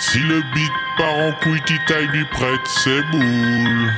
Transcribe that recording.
Si le beat part en couille, Tita lui prête ses boules.